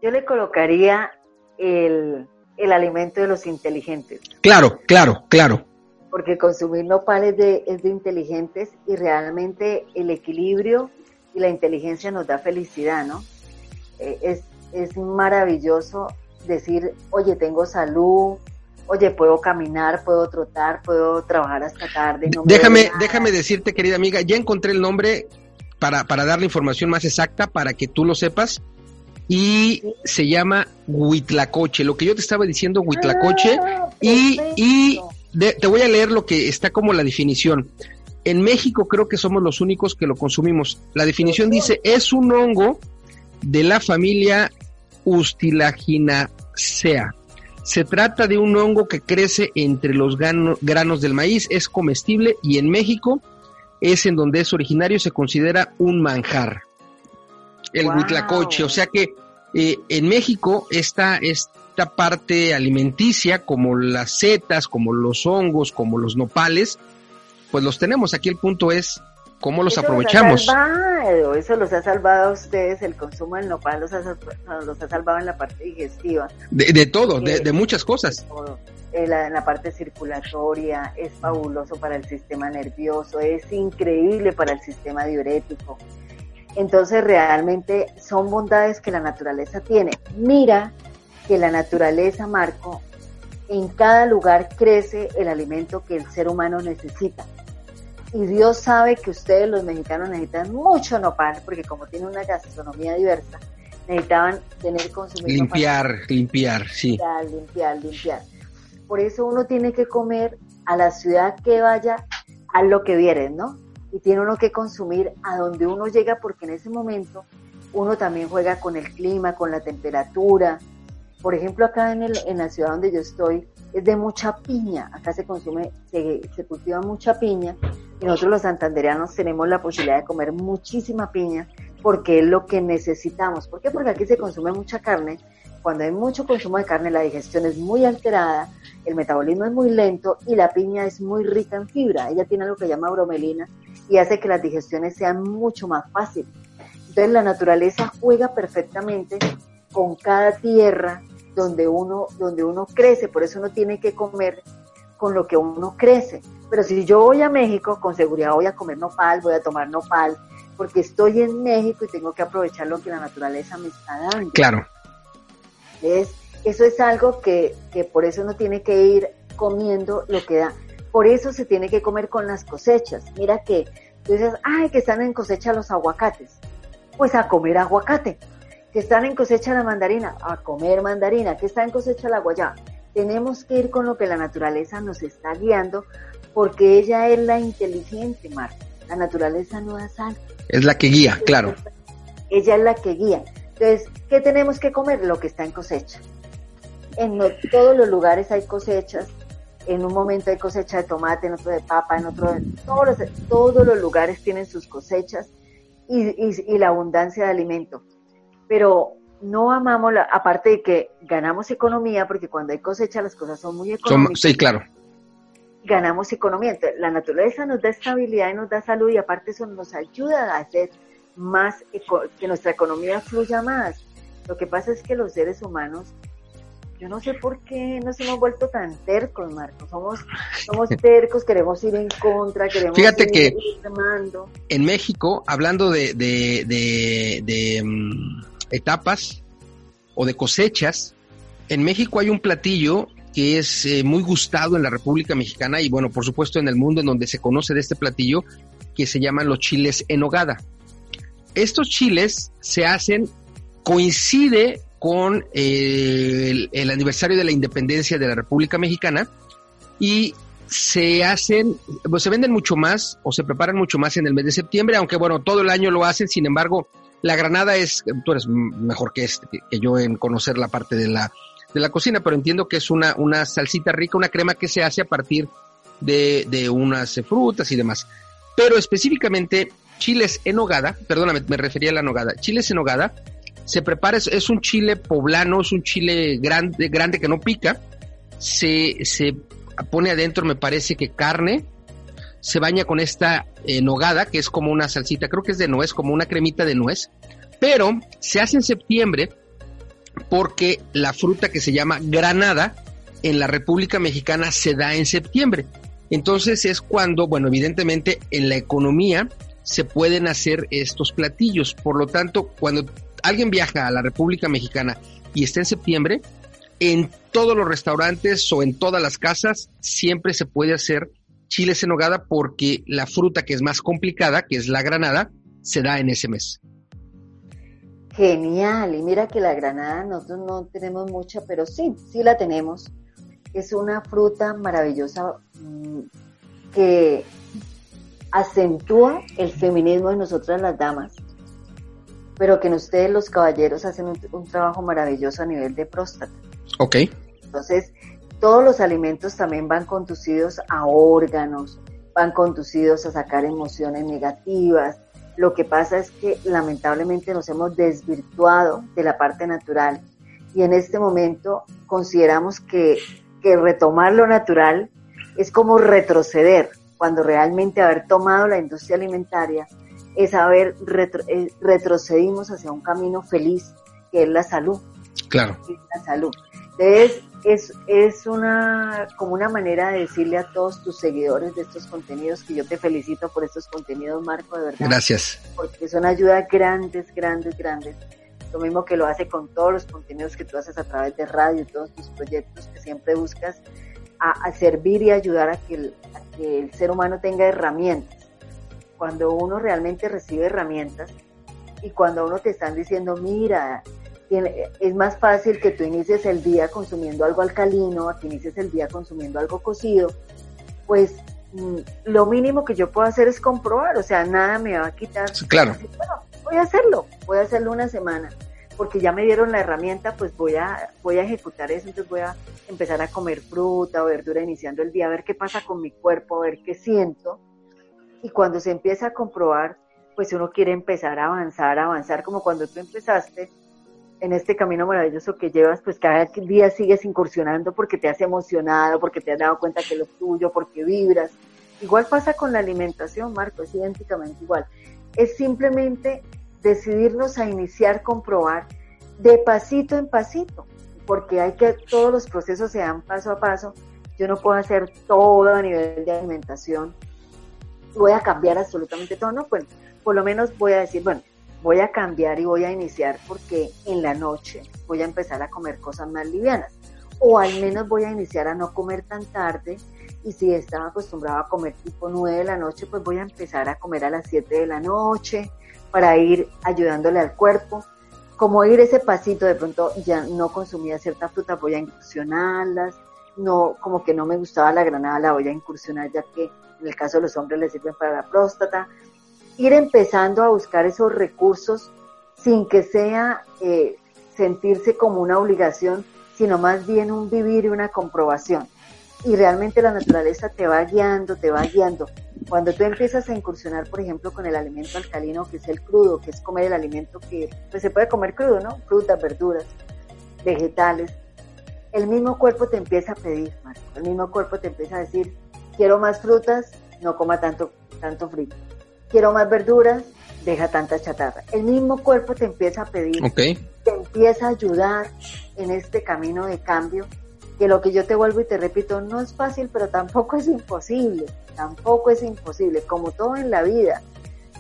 Yo le colocaría el, el alimento de los inteligentes, Claro, claro, claro. Porque consumir nopal es de, es de inteligentes y realmente el equilibrio y la inteligencia nos da felicidad, ¿no? Eh, es, es maravilloso decir, oye, tengo salud, oye, puedo caminar, puedo trotar, puedo trabajar hasta tarde. No me déjame, déjame decirte, querida amiga, ya encontré el nombre para, para dar la información más exacta, para que tú lo sepas. Y Sí. se llama Huitlacoche, lo que yo te estaba diciendo, Huitlacoche. Ah, y, y. de- te voy a leer lo que está como la definición. En México creo que somos los únicos que lo consumimos. La definición dice, es un hongo de la familia Ustilaginaceae. Se trata de un hongo que crece entre los granos del maíz, es comestible y en México es en donde es originario, se considera un manjar. El Wow. huitlacoche, o sea que eh, en México esta, esta parte alimenticia, como las setas, como los hongos, como los nopales, pues los tenemos. Aquí el punto es cómo los Eso aprovechamos. Los ha salvado, eso los ha salvado a ustedes, el consumo del nopal los ha, los ha salvado en la parte digestiva. De, de todo, de, de muchas cosas. todo. En la, en la parte circulatoria, es fabuloso para el sistema nervioso, es increíble para el sistema diurético. Entonces realmente son bondades que la naturaleza tiene. Mira que la naturaleza, Marco, en cada lugar crece el alimento que el ser humano necesita. y Dios sabe que ustedes los mexicanos necesitan mucho nopal, porque como tiene una gastronomía diversa, necesitaban tener consumido limpiar, limpiar, sí. Limpiar, limpiar, limpiar. Por eso uno tiene que comer a la ciudad que vaya, a lo que viere, ¿no? Y tiene uno que consumir a donde uno llega, porque en ese momento uno también juega con el clima, con la temperatura. Por ejemplo, acá en, el, en la ciudad donde yo estoy, es de mucha piña. Acá se consume, se, se cultiva mucha piña y nosotros los santandereanos tenemos la posibilidad de comer muchísima piña porque es lo que necesitamos. ¿Por qué? Porque aquí se consume mucha carne. Cuando hay mucho consumo de carne, la digestión es muy alterada, el metabolismo es muy lento y la piña es muy rica en fibra. Ella tiene algo que llama bromelina y hace que las digestiones sean mucho más fáciles. Entonces la naturaleza juega perfectamente con cada tierra donde uno, donde uno crece, por eso uno tiene que comer con lo que uno crece. Pero si yo voy a México, con seguridad voy a comer nopal, voy a tomar nopal, porque estoy en México y tengo que aprovechar lo que la naturaleza me está dando. Claro. Es, eso es algo que, que por eso uno tiene que ir comiendo lo que da. Por eso se tiene que comer con las cosechas. Mira que tú dices, ay, que están en cosecha los aguacates. Pues a comer aguacate. Que están en cosecha la mandarina, a comer mandarina. Que está en cosecha la guayaba. Tenemos que ir con lo que la naturaleza nos está guiando porque ella es la inteligente, Marta. La naturaleza no da sal. Es la que guía, claro. Ella es la que guía. Entonces, ¿qué tenemos que comer? Lo que está en cosecha. En no, todos los lugares hay cosechas. En un momento hay cosecha de tomate, en otro de papa, en otro de... Todos los, todos los lugares tienen sus cosechas y, y, y la abundancia de alimento. Pero no amamos, la, aparte de que ganamos economía, porque cuando hay cosecha las cosas son muy económicas. sí, claro. Ganamos economía. Entonces, la naturaleza nos da estabilidad y nos da salud y aparte eso nos ayuda a hacer más, que nuestra economía fluya más. Lo que pasa es que los seres humanos, yo no sé por qué nos hemos vuelto tan tercos, Marco. Somos, somos [laughs] tercos, queremos ir en contra, queremos Fíjate ir, que ir en México, hablando de, de, de, de um, etapas o de cosechas, en México hay un platillo que es eh, muy gustado en la República Mexicana y bueno, por supuesto en el mundo en donde se conoce de este platillo que se llaman los chiles en hogada. Estos chiles se hacen, coincide con eh, el, el, aniversario de la independencia de la República Mexicana y se hacen, pues se venden mucho más o se preparan mucho más en el mes de septiembre, aunque bueno, todo el año lo hacen, sin embargo, la granada es, tú eres mejor que, este, que yo en conocer la parte de la, de la cocina, pero entiendo que es una, una salsita rica, una crema que se hace a partir de, de unas frutas y demás. Pero específicamente chiles en hogada, perdóname, me refería a la nogada, chiles en hogada, se prepara, es, es, un chile poblano, es un chile grande, grande que no pica, se, se pone adentro, me parece que carne, se baña con esta eh, nogada, que es como una salsita, creo que es de nuez, como una cremita de nuez, pero se hace en septiembre porque la fruta que se llama granada en la República Mexicana se da en septiembre. Entonces es cuando, bueno, evidentemente en la economía se pueden hacer estos platillos. Por lo tanto, cuando alguien viaja a la República Mexicana y está en septiembre, en todos los restaurantes o en todas las casas siempre se puede hacer chiles en hogada porque la fruta que es más complicada, que es la granada, se da en ese mes. Genial, y mira que la granada nosotros no tenemos mucha, pero sí, sí la tenemos. Es una fruta maravillosa mmm, que acentúa el feminismo de nosotras las damas, pero que en ustedes los caballeros hacen un, un trabajo maravilloso a nivel de próstata. Ok. Entonces, todos los alimentos también van conducidos a órganos, van conducidos a sacar emociones negativas. Lo que pasa es que lamentablemente nos hemos desvirtuado de la parte natural y en este momento consideramos que, que retomar lo natural es como retroceder, cuando realmente haber tomado la industria alimentaria es haber retro, eh, retrocedimos hacia un camino feliz que es la salud. Claro. Es la salud. Entonces, es, es una, como una manera de decirle a todos tus seguidores de estos contenidos que yo te felicito por estos contenidos, Marco, de verdad. Gracias. Porque son ayudas grandes, grandes, grandes. Lo mismo que lo hace con todos los contenidos que tú haces a través de radio, todos tus proyectos que siempre buscas a, a servir y ayudar a que, el, a que el ser humano tenga herramientas. cuando uno realmente recibe herramientas y cuando uno te están diciendo, mira, es más fácil que tú inicies el día consumiendo algo alcalino, que inicies el día consumiendo algo cocido, pues mm, lo mínimo que yo puedo hacer es comprobar, o sea, nada me va a quitar. Claro. Bueno, voy a hacerlo, voy a hacerlo una semana, porque ya me dieron la herramienta, pues voy a, voy a ejecutar eso, entonces voy a empezar a comer fruta o verdura iniciando el día, a ver qué pasa con mi cuerpo, a ver qué siento. Y cuando se empieza a comprobar, pues uno quiere empezar a avanzar, a avanzar, como cuando tú empezaste en este camino maravilloso que llevas, pues cada día sigues incursionando porque te has emocionado, porque te has dado cuenta que lo tuyo, porque vibras. Igual pasa con la alimentación, Marco, es idénticamente igual. Es simplemente decidirnos a iniciar, comprobar de pasito en pasito, porque hay que, todos los procesos se dan paso a paso. Yo no puedo hacer todo a nivel de alimentación. Voy a cambiar absolutamente todo, no, pues por lo menos voy a decir, bueno, voy a cambiar y voy a iniciar porque en la noche voy a empezar a comer cosas más livianas. O al menos voy a iniciar a no comer tan tarde y si estaba acostumbrado a comer tipo 9 de la noche, pues voy a empezar a comer a las 7 de la noche para ir ayudándole al cuerpo. Como ir ese pasito, de pronto ya no consumía cierta fruta, voy a incursionarlas. No, como que no me gustaba la granada, la voy a incursionar ya que en el caso de los hombres les sirven para la próstata ir empezando a buscar esos recursos sin que sea eh, sentirse como una obligación, sino más bien un vivir y una comprobación. Y realmente la naturaleza te va guiando, te va guiando. Cuando tú empiezas a incursionar, por ejemplo, con el alimento alcalino, que es el crudo, que es comer el alimento que pues, se puede comer crudo, ¿no? Frutas, verduras, vegetales. El mismo cuerpo te empieza a pedir, Marco. El mismo cuerpo te empieza a decir, quiero más frutas, no coma tanto, tanto frito quiero más verduras, deja tanta chatarra. El mismo cuerpo te empieza a pedir, te empieza a ayudar en este camino de cambio, que lo que yo te vuelvo y te repito, no es fácil, pero tampoco es imposible, tampoco es imposible, como todo en la vida,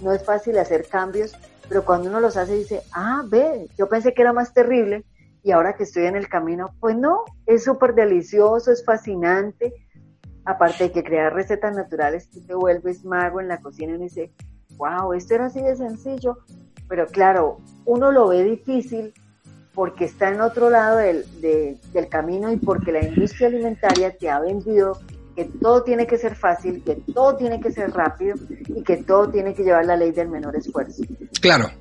no es fácil hacer cambios, pero cuando uno los hace dice, ah, ve, yo pensé que era más terrible y ahora que estoy en el camino, pues no, es súper delicioso, es fascinante, aparte de que crear recetas naturales, tú te vuelves mago en la cocina y dice, wow, esto era así de sencillo, pero claro, uno lo ve difícil porque está en otro lado del, del camino y porque la industria alimentaria te ha vendido que todo tiene que ser fácil, que todo tiene que ser rápido y que todo tiene que llevar la ley del menor esfuerzo. Claro,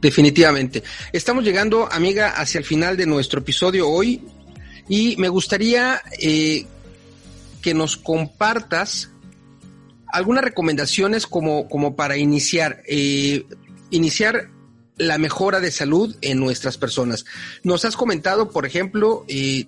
definitivamente. Estamos llegando, amiga, hacia el final de nuestro episodio hoy y me gustaría eh, que nos compartas algunas recomendaciones como, como para iniciar, eh, iniciar la mejora de salud en nuestras personas. Nos has comentado, por ejemplo, eh,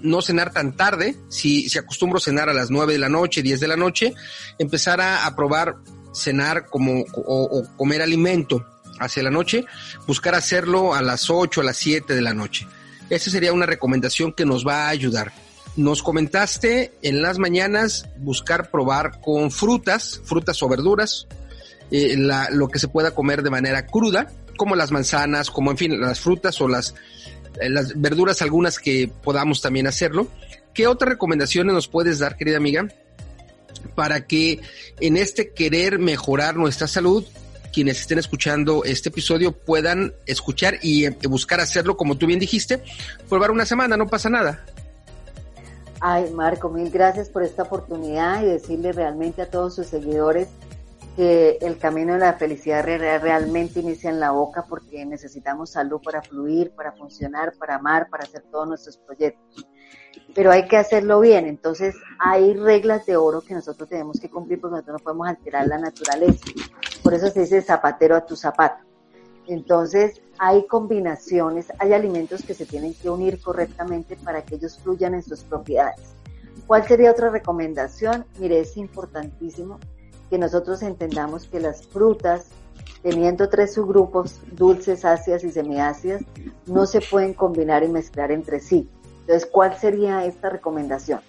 no cenar tan tarde, si, si acostumbro cenar a las 9 de la noche, 10 de la noche, empezar a, probar cenar como o, comer alimento hacia la noche, buscar hacerlo a las 8, a las 7 de la noche. Esa sería una recomendación que nos va a ayudar. Nos comentaste en las mañanas buscar probar con frutas, frutas o verduras, eh, lo que se pueda comer de manera cruda, como las manzanas, como en fin, las frutas o las, eh, las verduras, algunas que podamos también hacerlo. ¿Qué otras recomendaciones nos puedes dar, querida amiga, para que en este querer mejorar nuestra salud, quienes estén escuchando este episodio puedan escuchar y eh, buscar hacerlo como tú bien dijiste, probar una semana, no pasa nada. Ay, Marco, mil gracias por esta oportunidad y decirle realmente a todos sus seguidores que el camino de la felicidad realmente inicia en la boca porque necesitamos salud para fluir, para funcionar, para amar, para hacer todos nuestros proyectos. Pero hay que hacerlo bien, entonces hay reglas de oro que nosotros tenemos que cumplir porque nosotros no podemos alterar la naturaleza. Por eso se dice zapatero a tu zapato. Entonces, hay combinaciones, hay alimentos que se tienen que unir correctamente para que ellos fluyan en sus propiedades. ¿Cuál sería otra recomendación? Mire, es importantísimo que nosotros entendamos que las frutas, teniendo tres subgrupos, dulces, ácidas y semiácidas, no se pueden combinar y mezclar entre sí. Entonces, ¿cuál sería esta recomendación?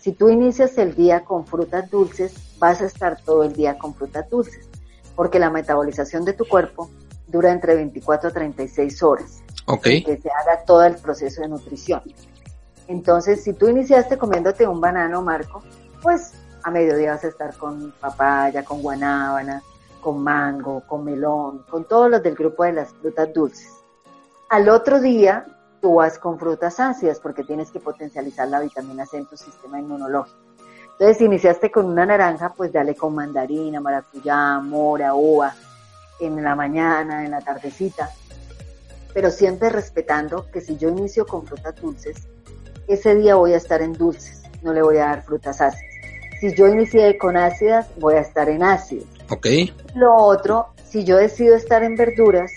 Si tú inicias el día con frutas dulces, vas a estar todo el día con frutas dulces, porque la metabolización de tu cuerpo dura entre 24 a 36 horas. Ok. Que se haga todo el proceso de nutrición. Entonces, si tú iniciaste comiéndote un banano, Marco, pues a mediodía vas a estar con papaya, con guanábana, con mango, con melón, con todos los del grupo de las frutas dulces. Al otro día tú vas con frutas ácidas porque tienes que potencializar la vitamina C en tu sistema inmunológico. Entonces, si iniciaste con una naranja, pues dale con mandarina, maracuyá, mora, uva, en la mañana, en la tardecita. Pero siempre respetando que si yo inicio con frutas dulces, ese día voy a estar en dulces, no le voy a dar frutas ácidas. Si yo inicié con ácidas, voy a estar en ácidos. Ok. Lo otro, si yo decido estar en verduras,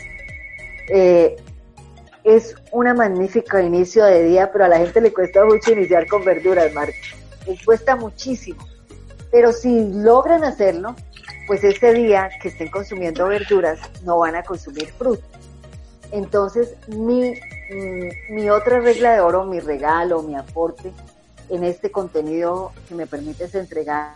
eh, es una magnífica inicio de día, pero a la gente le cuesta mucho iniciar con verduras, Marco. Les cuesta muchísimo. Pero si logran hacerlo, pues ese día que estén consumiendo verduras, no van a consumir fruta. Entonces, mi, mm, mi otra regla de oro, mi regalo, mi aporte en este contenido que me permites entregar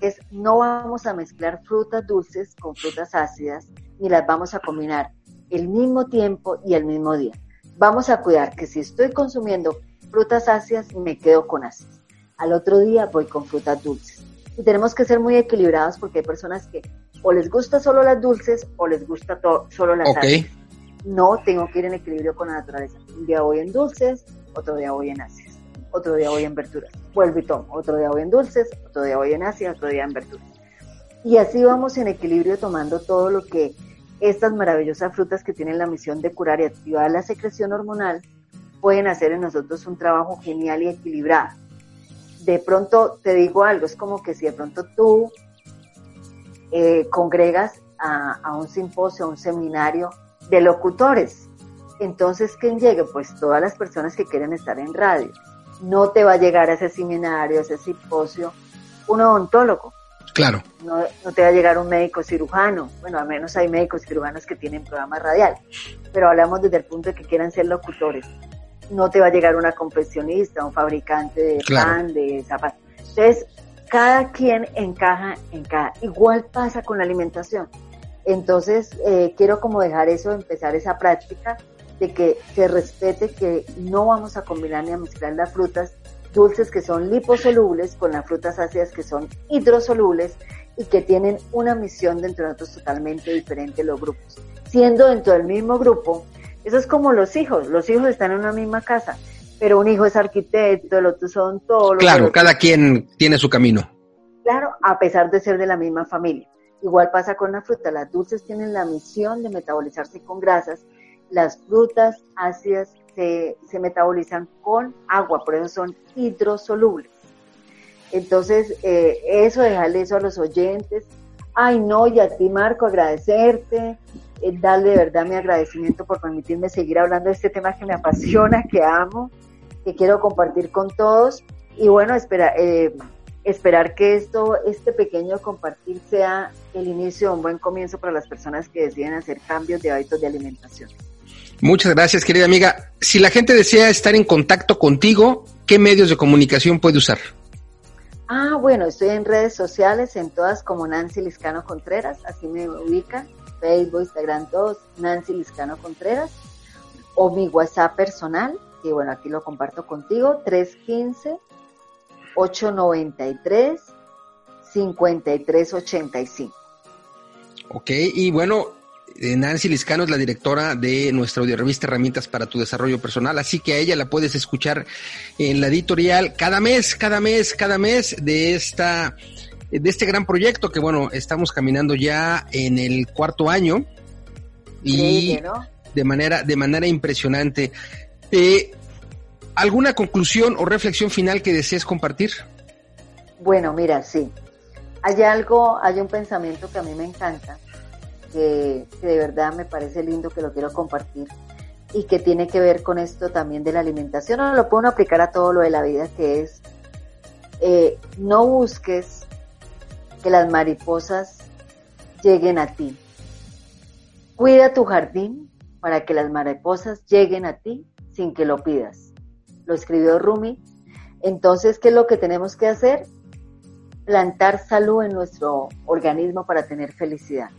es no vamos a mezclar frutas dulces con frutas ácidas, ni las vamos a combinar el mismo tiempo y el mismo día. Vamos a cuidar que si estoy consumiendo frutas ácidas, me quedo con ácidas. Al otro día voy con frutas dulces. Y tenemos que ser muy equilibrados porque hay personas que o les gusta solo las dulces o les gusta solo las ácidas. No, tengo que ir en equilibrio con la naturaleza. Un día voy en dulces, otro día voy en ácidas, otro día voy en verduras. Vuelvo y tomo. Otro día voy en dulces, otro día voy en ácidas, otro día en verduras. Y así vamos en equilibrio tomando todo lo que estas maravillosas frutas que tienen la misión de curar y activar la secreción hormonal pueden hacer en nosotros un trabajo genial y equilibrado. De pronto te digo algo, es como que si de pronto tú eh, congregas a, un simposio, a un seminario de locutores, entonces ¿quién llegue? Pues todas las personas que quieren estar en radio. No te va a llegar a ese seminario, a ese simposio, un odontólogo, Claro. No, te va a llegar un médico cirujano. Bueno, al menos hay médicos cirujanos que tienen programa radial. Pero hablamos desde el punto de que quieran ser locutores. No te va a llegar una confeccionista, un fabricante de pan, de zapatos. Entonces, cada quien encaja en cada. Igual pasa con la alimentación. Entonces, eh, quiero como dejar eso, empezar esa práctica de que se respete que no vamos a combinar ni a mezclar las frutas dulces que son liposolubles con las frutas ácidas que son hidrosolubles y que tienen una misión dentro de nosotros totalmente diferente los grupos. Siendo dentro del mismo grupo, eso es como los hijos, los hijos están en una misma casa, pero un hijo es arquitecto, el otro son todos. Claro, cada quien tiene su camino. Claro, a pesar de ser de la misma familia. Igual pasa con la fruta, las dulces tienen la misión de metabolizarse con grasas, las frutas ácidas se, metabolizan con agua, por eso son hidrosolubles. Entonces, eh, eso, dejarle eso a los oyentes. Ay, no, y a ti, Marco, agradecerte, eh, darle de verdad mi agradecimiento por permitirme seguir hablando de este tema que me apasiona, que amo, que quiero compartir con todos. Y bueno, espera, eh, esperar que esto, este pequeño compartir sea el inicio de un buen comienzo para las personas que deciden hacer cambios de hábitos de alimentación. Muchas gracias, querida amiga. Si la gente desea estar en contacto contigo, ¿qué medios de comunicación puede usar? Ah, bueno, estoy en redes sociales, en todas como Nancy Liscano Contreras, así me ubican, Facebook, Instagram, todos, Nancy Liscano Contreras, o mi WhatsApp personal, que bueno, aquí lo comparto contigo, 315-893-5385. Ok, y bueno, Nancy Liscano es la directora de nuestra audiorevista Herramientas para tu Desarrollo Personal, así que a ella la puedes escuchar en la editorial cada mes, cada mes, cada mes de esta de este gran proyecto que bueno, estamos caminando ya en el cuarto año y de manera de manera impresionante. Eh, ¿Alguna conclusión o reflexión final que desees compartir? Bueno, mira, sí. Hay algo, hay un pensamiento que a mí me encanta que, de verdad me parece lindo que lo quiero compartir y que tiene que ver con esto también de la alimentación. Ahora lo puedo aplicar a todo lo de la vida, que es eh, no busques que las mariposas lleguen a ti. Cuida tu jardín para que las mariposas lleguen a ti sin que lo pidas. Lo escribió Rumi. Entonces, ¿qué es lo que tenemos que hacer? Plantar salud en nuestro organismo para tener felicidad.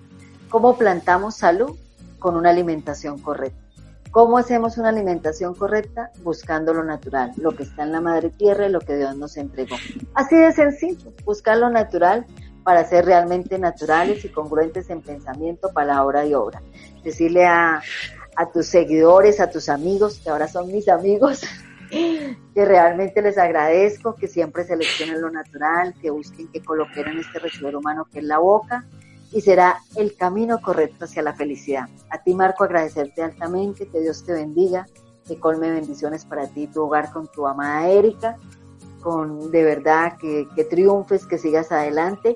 ¿Cómo plantamos salud? Con una alimentación correcta. ¿Cómo hacemos una alimentación correcta? Buscando lo natural, lo que está en la madre tierra y lo que Dios nos entregó. Así de sencillo, buscar lo natural para ser realmente naturales y congruentes en pensamiento, palabra y obra. Decirle a, a tus seguidores, a tus amigos, que ahora son mis amigos, [laughs] que realmente les agradezco, que siempre seleccionen lo natural, que busquen que coloquen en este recibidor humano que es la boca y será el camino correcto hacia la felicidad. A ti, Marco, agradecerte altamente, que Dios te bendiga, que colme bendiciones para ti tu hogar con tu amada Erika, con de verdad que, que triunfes, que sigas adelante.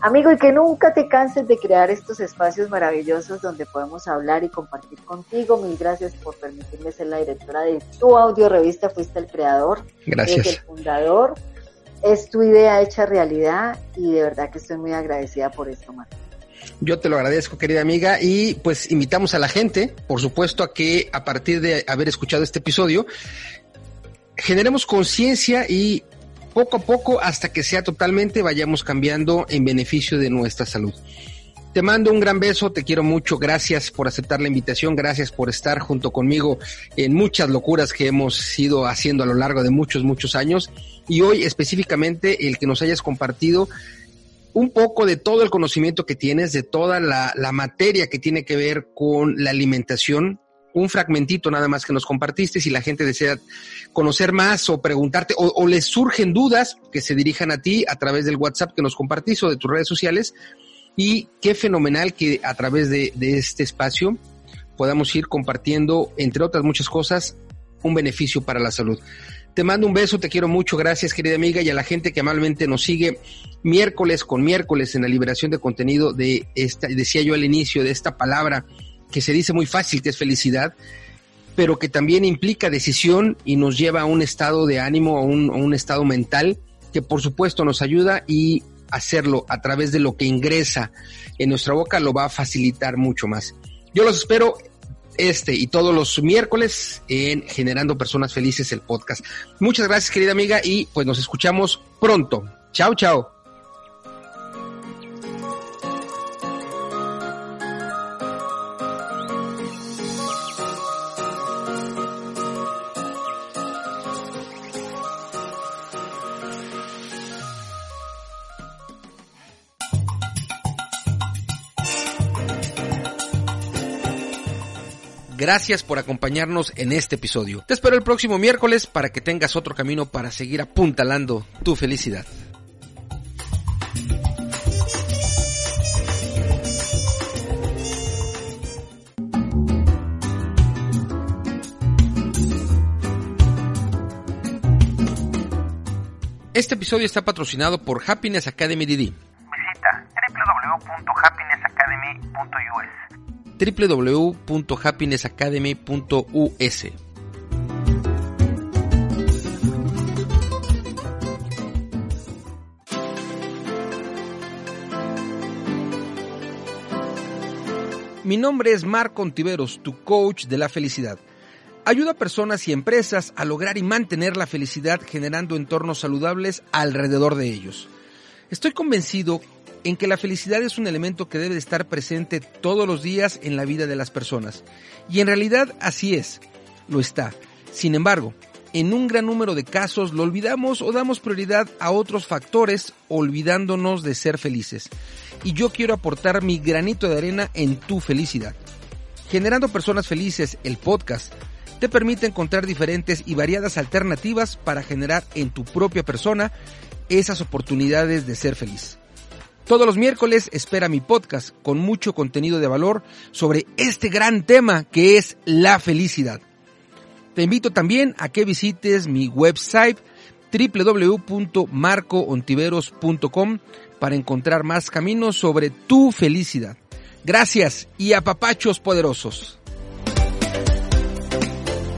Amigo, y que nunca te canses de crear estos espacios maravillosos donde podemos hablar y compartir contigo. Mil gracias por permitirme ser la directora de tu audio revista. Fuiste el creador, Gracias. el fundador. Es tu idea hecha realidad y de verdad que estoy muy agradecida por esto, Marco. Yo te lo agradezco, querida amiga, y pues invitamos a la gente, por supuesto, a que a partir de haber escuchado este episodio, generemos conciencia y poco a poco, hasta que sea totalmente, vayamos cambiando en beneficio de nuestra salud. Te mando un gran beso, te quiero mucho, gracias por aceptar la invitación, gracias por estar junto conmigo en muchas locuras que hemos ido haciendo a lo largo de muchos, muchos años y hoy específicamente el que nos hayas compartido un poco de todo el conocimiento que tienes, de toda la, materia que tiene que ver con la alimentación, un fragmentito nada más que nos compartiste, si la gente desea conocer más o preguntarte o, les surgen dudas que se dirijan a ti a través del WhatsApp que nos compartís o de tus redes sociales. Y qué fenomenal que a través de este espacio podamos ir compartiendo, entre otras muchas cosas, un beneficio para la salud. Te mando un beso, te quiero mucho, gracias querida amiga y a la gente que amablemente nos sigue miércoles con miércoles en la liberación de contenido de esta, decía yo al inicio, de esta palabra que se dice muy fácil que es felicidad, pero que también implica decisión y nos lleva a un estado de ánimo, a un, a un estado mental que por supuesto nos ayuda y hacerlo a través de lo que ingresa en nuestra boca lo va a facilitar mucho más. Yo los espero este y todos los miércoles en Generando Personas Felices el podcast. Muchas gracias querida amiga y pues nos escuchamos pronto. Chao, chao. Gracias por acompañarnos en este episodio. Te espero el próximo miércoles para que tengas otro camino para seguir apuntalando tu felicidad. Este episodio está patrocinado por Happiness Academy DD. www.happinessacademy.us. Mi nombre es Marco Ontiveros, tu coach de la felicidad. Ayuda a personas y empresas a lograr y mantener la felicidad generando entornos saludables alrededor de ellos. Estoy convencido en que la felicidad es un elemento que debe de estar presente todos los días en la vida de las personas. Y en realidad así es, lo está. Sin embargo, en un gran número de casos lo olvidamos o damos prioridad a otros factores olvidándonos de ser felices. Y yo quiero aportar mi granito de arena en tu felicidad. Generando Personas Felices, el podcast, te permite encontrar diferentes y variadas alternativas para generar en tu propia persona esas oportunidades de ser feliz. Todos los miércoles espera mi podcast con mucho contenido de valor sobre este gran tema que es la felicidad. Te invito también a que visites mi website www.marcoontiveros.com para encontrar más caminos sobre tu felicidad. Gracias y apapachos poderosos.